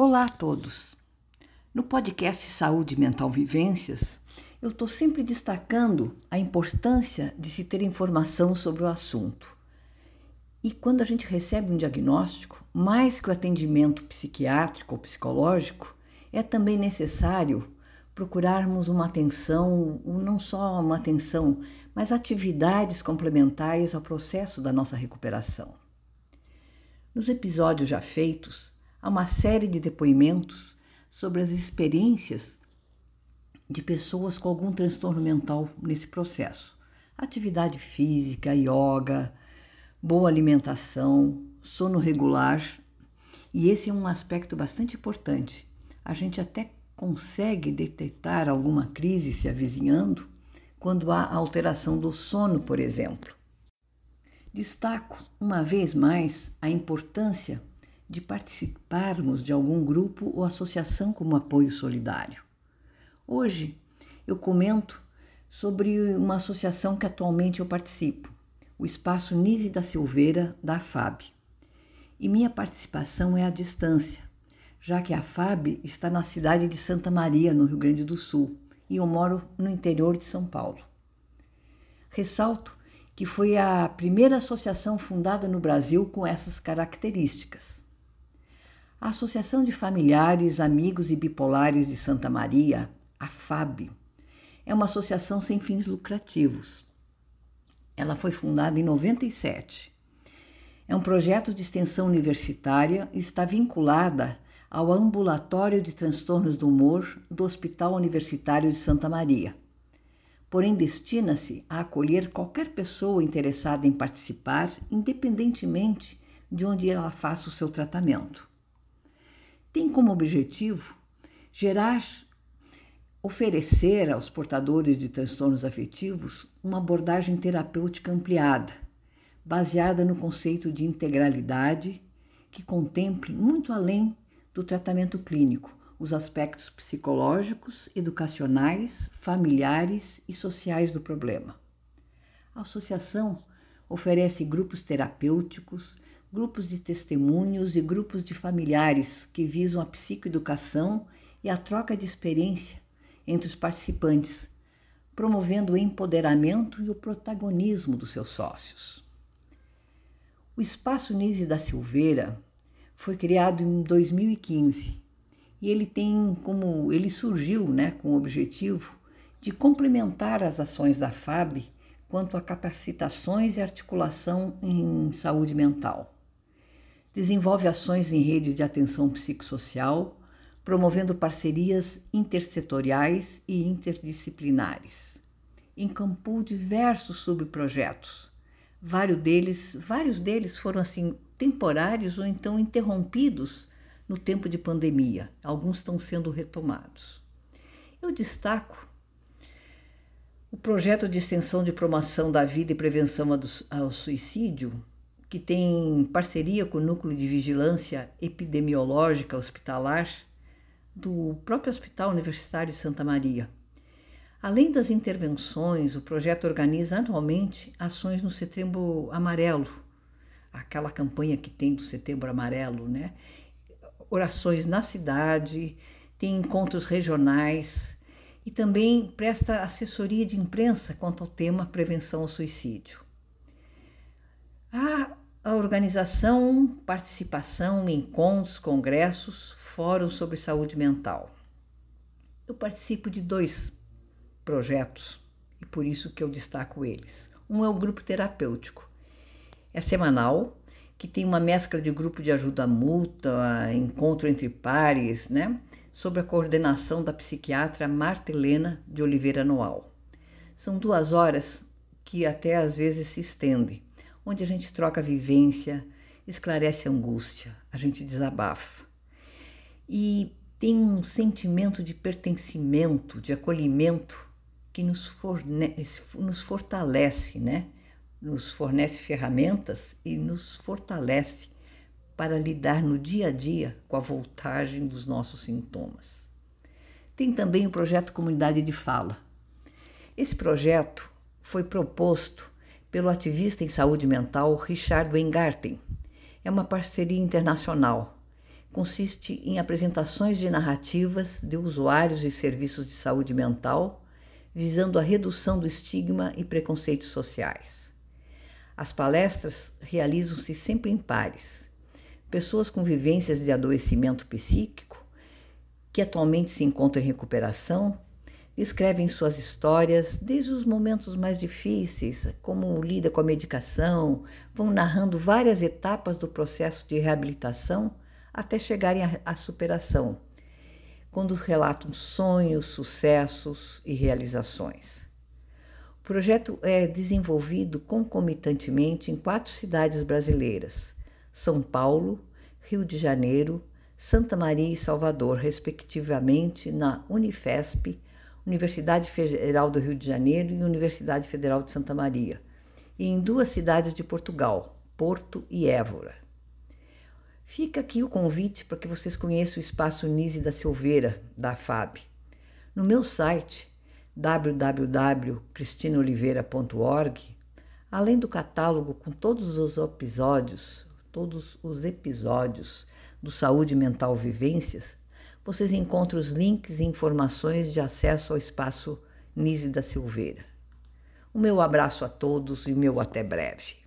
Olá a todos! No podcast Saúde Mental Vivências, eu estou sempre destacando a importância de se ter informação sobre o assunto. E quando a gente recebe um diagnóstico, mais que o atendimento psiquiátrico ou psicológico, é também necessário procurarmos uma atenção, não só uma atenção, mas atividades complementares ao processo da nossa recuperação. Nos episódios já feitos, há uma série de depoimentos sobre as experiências de pessoas com algum transtorno mental nesse processo. Atividade física, yoga, boa alimentação, sono regular. E esse é um aspecto bastante importante. A gente até consegue detectar alguma crise se avizinhando quando há alteração do sono, por exemplo. Destaco uma vez mais a importância de participarmos de algum grupo ou associação como apoio solidário. Hoje eu comento sobre uma associação que atualmente eu participo, o Espaço Nise da Silveira da FAB. E minha participação é à distância, já que a FAB está na cidade de Santa Maria, no Rio Grande do Sul, e eu moro no interior de São Paulo. Ressalto que foi a primeira associação fundada no Brasil com essas características. A Associação de Familiares, Amigos e Bipolares de Santa Maria, a FAB, é uma associação sem fins lucrativos. Ela foi fundada em 97. É um projeto de extensão universitária e está vinculada ao Ambulatório de Transtornos do Humor do Hospital Universitário de Santa Maria. Porém, destina-se a acolher qualquer pessoa interessada em participar, independentemente de onde ela faça o seu tratamento. Tem como objetivo gerar, oferecer aos portadores de transtornos afetivos uma abordagem terapêutica ampliada, baseada no conceito de integralidade, que contemple muito além do tratamento clínico, os aspectos psicológicos, educacionais, familiares e sociais do problema. A associação oferece grupos terapêuticos, grupos de testemunhos e grupos de familiares que visam a psicoeducação e a troca de experiência entre os participantes, promovendo o empoderamento e o protagonismo dos seus sócios. O Espaço Nise da Silveira foi criado em 2015 e ele tem como ele surgiu, né, com o objetivo de complementar as ações da FAB quanto a capacitações e articulação em saúde mental. Desenvolve ações em rede de atenção psicossocial, promovendo parcerias intersetoriais e interdisciplinares. Encampou diversos subprojetos. Vários deles, vários deles foram assim temporários ou então interrompidos no tempo de pandemia. Alguns estão sendo retomados. Eu destaco o projeto de extensão de promoção da vida e prevenção ao suicídio, que tem parceria com o Núcleo de Vigilância Epidemiológica Hospitalar do próprio Hospital Universitário de Santa Maria. Além das intervenções, o projeto organiza anualmente ações no Setembro Amarelo, aquela campanha que tem do Setembro Amarelo, né? Orações na cidade, tem encontros regionais e também presta assessoria de imprensa quanto ao tema prevenção ao suicídio. Há a organização, participação encontros, congressos, fóruns sobre saúde mental. Eu participo de dois projetos e por isso que eu destaco eles. Um é o grupo terapêutico, é semanal, que tem uma mescla de grupo de ajuda mútua, encontro entre pares, né? Sob a coordenação da psiquiatra Marta Helena de Oliveira Noal. São duas horas que até às vezes se estendem, onde a gente troca vivência, esclarece angústia, a gente desabafa. E tem um sentimento de pertencimento, de acolhimento que nos, fornece, nos fortalece, né? nos fornece ferramentas e nos fortalece para lidar no dia a dia com a voltagem dos nossos sintomas. Tem também o projeto Comunidade de Fala. Esse projeto foi proposto pelo ativista em saúde mental Richard Weingarten. É uma parceria internacional consiste em apresentações de narrativas de usuários de serviços de saúde mental, visando a redução do estigma e preconceitos sociais. As palestras realizam-se sempre em pares. Pessoas com vivências de adoecimento psíquico, que atualmente se encontram em recuperação, escrevem suas histórias desde os momentos mais difíceis, como lida com a medicação, vão narrando várias etapas do processo de reabilitação até chegarem à superação, quando relatam sonhos, sucessos e realizações. O projeto é desenvolvido concomitantemente em quatro cidades brasileiras: São Paulo, Rio de Janeiro, Santa Maria e Salvador, respectivamente, na Unifesp, Universidade Federal do Rio de Janeiro e Universidade Federal de Santa Maria, e em duas cidades de Portugal, Porto e Évora. Fica aqui o convite para que vocês conheçam o espaço Nise da Silveira, da FAB. No meu site www.cristinoliveira.org, além do catálogo com todos os episódios, todos os episódios do Saúde Mental Vivências, vocês encontram os links e informações de acesso ao espaço Nise da Silveira. O meu abraço a todos e meu até breve.